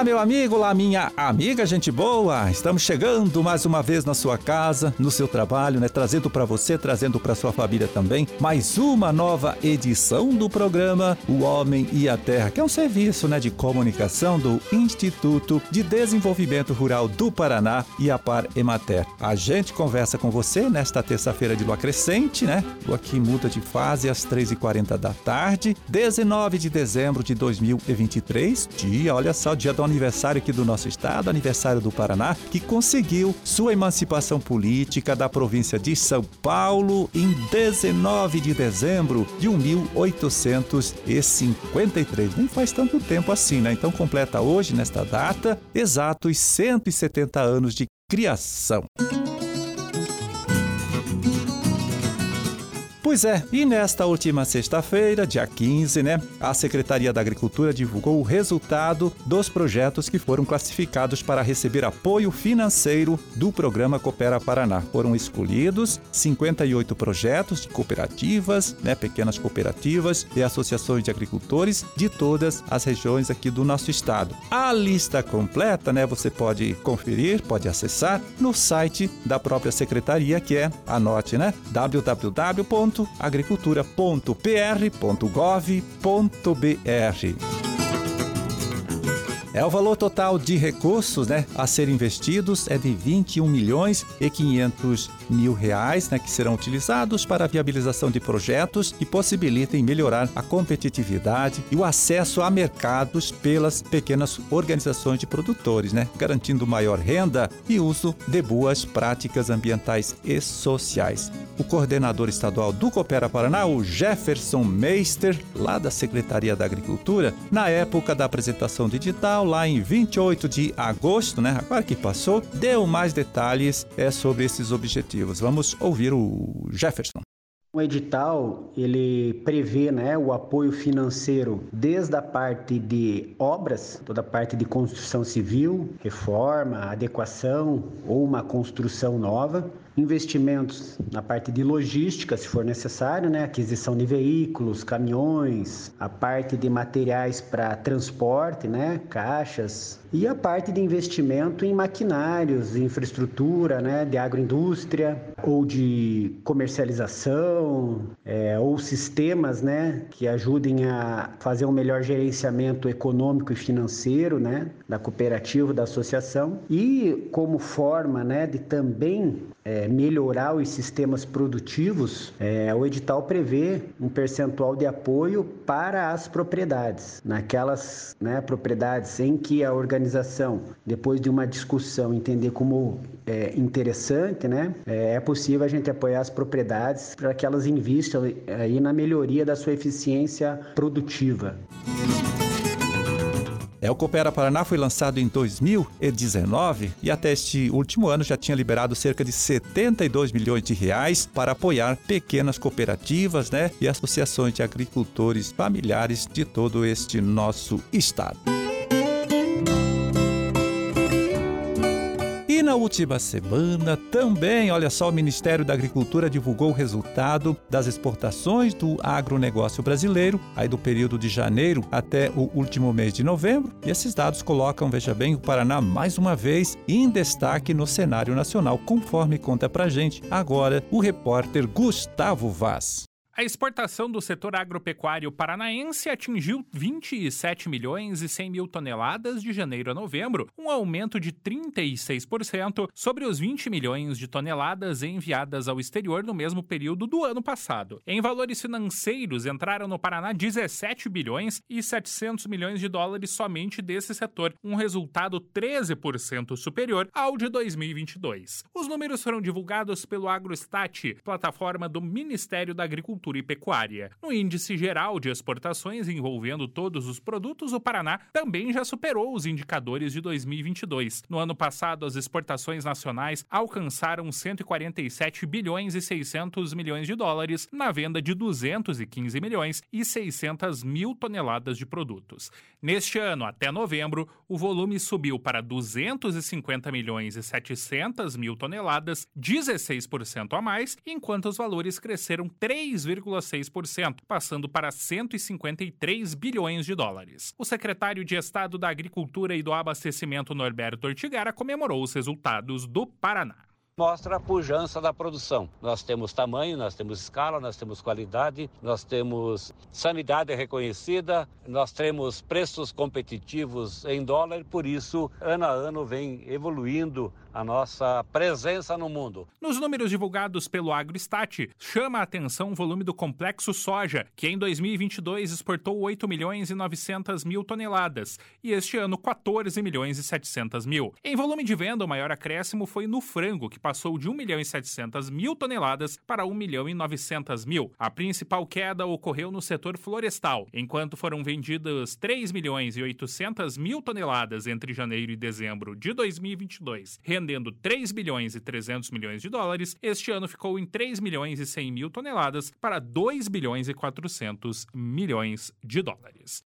Olá, meu amigo, olá, minha amiga, gente boa. Estamos chegando mais uma vez na sua casa, no seu trabalho, né? Trazendo para você, trazendo para sua família também, mais uma nova edição do programa O Homem e a Terra, que é um serviço, né, de comunicação do Instituto de Desenvolvimento Rural do Paraná e a Par Emater. A gente conversa com você nesta terça-feira de lua crescente, né? Lua que muda de fase às 3h40 da tarde, 19 de dezembro de 2023, dia, olha só, dia do aniversário aqui do nosso estado, aniversário do Paraná, que conseguiu sua emancipação política da província de São Paulo em 19 de dezembro de 1853. Nem faz tanto tempo assim, né? Então completa hoje, nesta data, exatos 170 anos de criação. Pois é, e nesta última sexta-feira, dia 15, né, a Secretaria da Agricultura divulgou o resultado dos projetos que foram classificados para receber apoio financeiro do programa Coopera Paraná. Foram escolhidos 58 projetos de cooperativas, né, pequenas cooperativas e associações de agricultores de todas as regiões aqui do nosso estado. A lista completa, né, você pode conferir, pode acessar no site da própria secretaria, que é, anote, né, www agricultura.pr.gov.br. É o valor total de recursos, né, a serem investidos é de 21 milhões e 500 mil reais, né, que serão utilizados para a viabilização de projetos que possibilitem melhorar a competitividade e o acesso a mercados pelas pequenas organizações de produtores, né, garantindo maior renda e uso de boas práticas ambientais e sociais. O coordenador estadual do Coopera Paraná, o Jefferson Meister, lá da Secretaria da Agricultura, na época da apresentação digital lá em 28 de agosto, né? Agora que passou, deu mais detalhes é, sobre esses objetivos. Vamos ouvir o Jefferson. O edital ele prevê né, o apoio financeiro desde a parte de obras, toda a parte de construção civil, reforma, adequação ou uma construção nova, investimentos na parte de logística, se for necessário, né? aquisição de veículos, caminhões, a parte de materiais para transporte, né? caixas, e a parte de investimento em maquinários, infraestrutura, né? de agroindústria ou de comercialização, é, ou sistemas né? que ajudem a fazer um melhor gerenciamento econômico e financeiro né? da cooperativa, da associação, e como forma né? de também é, melhorar os sistemas produtivos, é, o edital prevê um percentual de apoio para as propriedades. Naquelas né, propriedades em que a organização, depois de uma discussão, entender como é, interessante, né, é, é possível a gente apoiar as propriedades para que elas invistam aí na melhoria da sua eficiência produtiva. É, o Coopera Paraná foi lançado em 2019 e até este último ano já tinha liberado cerca de 72 milhões de reais para apoiar pequenas cooperativas né, e associações de agricultores familiares de todo este nosso estado. Na última semana também, olha só, o Ministério da Agricultura divulgou o resultado das exportações do agronegócio brasileiro, aí do período de janeiro até o último mês de novembro. E esses dados colocam, veja bem, o Paraná mais uma vez em destaque no cenário nacional, conforme conta pra gente agora o repórter Gustavo Vaz. A exportação do setor agropecuário paranaense atingiu 27 milhões e 100 mil toneladas de janeiro a novembro, um aumento de 36% sobre os 20 milhões de toneladas enviadas ao exterior no mesmo período do ano passado. Em valores financeiros, entraram no Paraná 17 bilhões e 700 milhões de dólares somente desse setor, um resultado 13% superior ao de 2022. Os números foram divulgados pelo AgroStat, plataforma do Ministério da Agricultura floripecuária. No índice geral de exportações envolvendo todos os produtos, o Paraná também já superou os indicadores de 2022. No ano passado, as exportações nacionais alcançaram 147 bilhões e 600 milhões de dólares na venda de 215 milhões e 600 mil toneladas de produtos. Neste ano, até novembro, o volume subiu para 250 milhões e 700 mil toneladas, 16% a mais, enquanto os valores cresceram 3 3,6%, passando para 153 bilhões de dólares. O secretário de Estado da Agricultura e do Abastecimento, Norberto Ortigara, comemorou os resultados do Paraná mostra a pujança da produção. Nós temos tamanho, nós temos escala, nós temos qualidade, nós temos sanidade reconhecida, nós temos preços competitivos em dólar, por isso, ano a ano vem evoluindo a nossa presença no mundo. Nos números divulgados pelo AgroStat, chama a atenção o volume do complexo soja, que em 2022 exportou 8 milhões e 900 mil toneladas e este ano 14 milhões e 700 mil. Em volume de venda, o maior acréscimo foi no frango, que passou de 1 milhão e 700 mil toneladas para 1 milhão e 900 mil. A principal queda ocorreu no setor florestal, enquanto foram vendidas 3 milhões e 800 mil toneladas entre janeiro e dezembro de 2022, rendendo 3 bilhões e 300 milhões de dólares. Este ano ficou em 3 milhões e 100 mil toneladas para 2 bilhões e 400 milhões de dólares.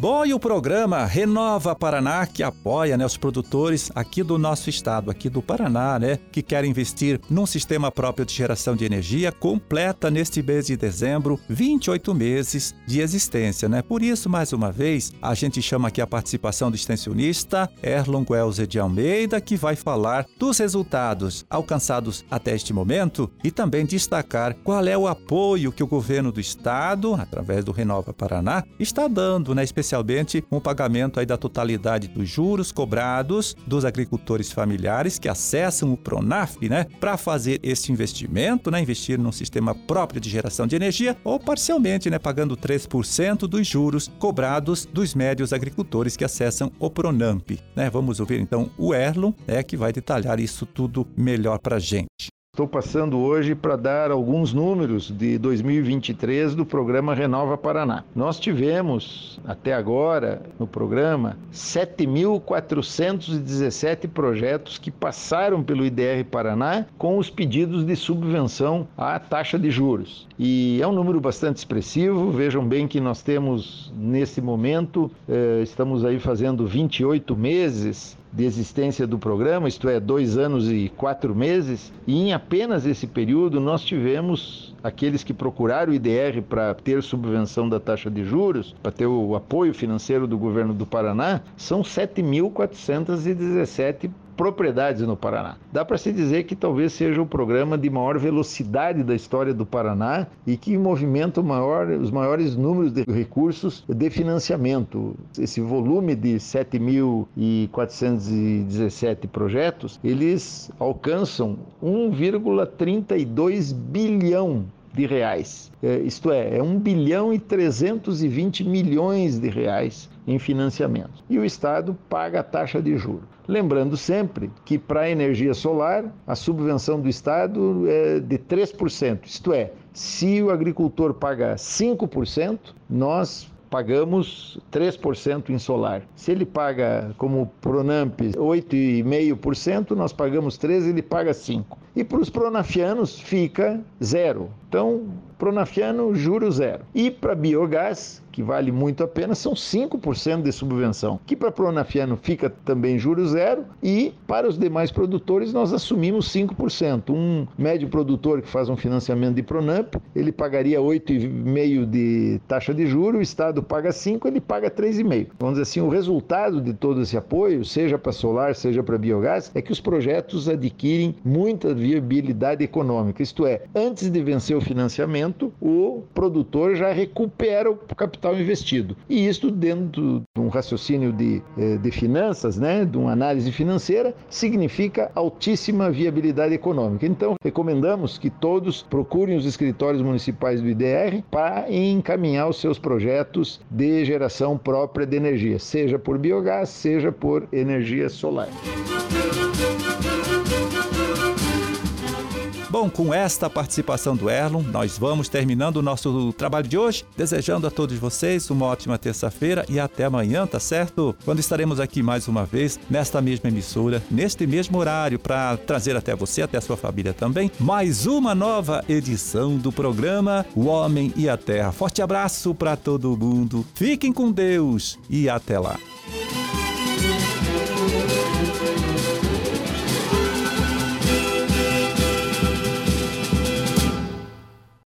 Bom, e o programa Renova Paraná, que apoia né, os produtores aqui do nosso estado, aqui do Paraná, né, que querem investir num sistema próprio de geração de energia, completa neste mês de dezembro 28 meses de existência. Né? Por isso, mais uma vez, a gente chama aqui a participação do extensionista Erlon Guelze de Almeida, que vai falar dos resultados alcançados até este momento e também destacar qual é o apoio que o governo do estado, através do Renova Paraná, está dando, né, especialmente especialmente um pagamento aí da totalidade dos juros cobrados dos agricultores familiares que acessam o Pronaf, né, para fazer esse investimento, né, investir num sistema próprio de geração de energia ou parcialmente, né, pagando 3% dos juros cobrados dos médios agricultores que acessam o Pronamp, né? Vamos ouvir então o Erlon, né, que vai detalhar isso tudo melhor para gente. Estou passando hoje para dar alguns números de 2023 do programa Renova Paraná. Nós tivemos até agora no programa 7.417 projetos que passaram pelo IDR Paraná com os pedidos de subvenção à taxa de juros. E é um número bastante expressivo. Vejam bem que nós temos nesse momento, eh, estamos aí fazendo 28 meses de existência do programa, isto é, dois anos e quatro meses, e em apenas esse período nós tivemos aqueles que procuraram o IDR para ter subvenção da taxa de juros, para ter o apoio financeiro do governo do Paraná, são 7.417 propriedades no Paraná. Dá para se dizer que talvez seja o programa de maior velocidade da história do Paraná e que movimenta maior, os maiores números de recursos de financiamento. Esse volume de 7.417 projetos, eles alcançam 1,32 bilhão de reais. É, isto é, é 1 bilhão e 320 milhões de reais em financiamento. E o Estado paga a taxa de juros. Lembrando sempre que para a energia solar, a subvenção do Estado é de 3%. Isto é, se o agricultor paga 5%, nós pagamos 3% em solar. Se ele paga como Pronamp 8,5%, nós pagamos 13%, ele paga 5%. E para os pronafianos fica zero. Então, pronafiano, juro zero. E para biogás, que vale muito a pena, são 5% de subvenção, que para pronafiano fica também juro zero e para os demais produtores nós assumimos 5%. Um médio produtor que faz um financiamento de Pronamp, ele pagaria 8,5% de taxa de juro, o Estado paga 5%, ele paga 3,5%. Vamos dizer assim, o resultado de todo esse apoio, seja para solar, seja para biogás, é que os projetos adquirem muita viabilidade econômica, isto é, antes de vencer o financiamento, o produtor já recupera o capital investido. E isto dentro de um raciocínio de, eh, de finanças, né, de uma análise financeira, significa altíssima viabilidade econômica. Então, recomendamos que todos procurem os escritórios municipais do IDR para encaminhar os seus projetos de geração própria de energia, seja por biogás, seja por energia solar. Bom, com esta participação do Erlon, nós vamos terminando o nosso trabalho de hoje, desejando a todos vocês uma ótima terça-feira e até amanhã, tá certo? Quando estaremos aqui mais uma vez, nesta mesma emissora, neste mesmo horário, para trazer até você, até a sua família também, mais uma nova edição do programa O Homem e a Terra. Forte abraço para todo mundo, fiquem com Deus e até lá.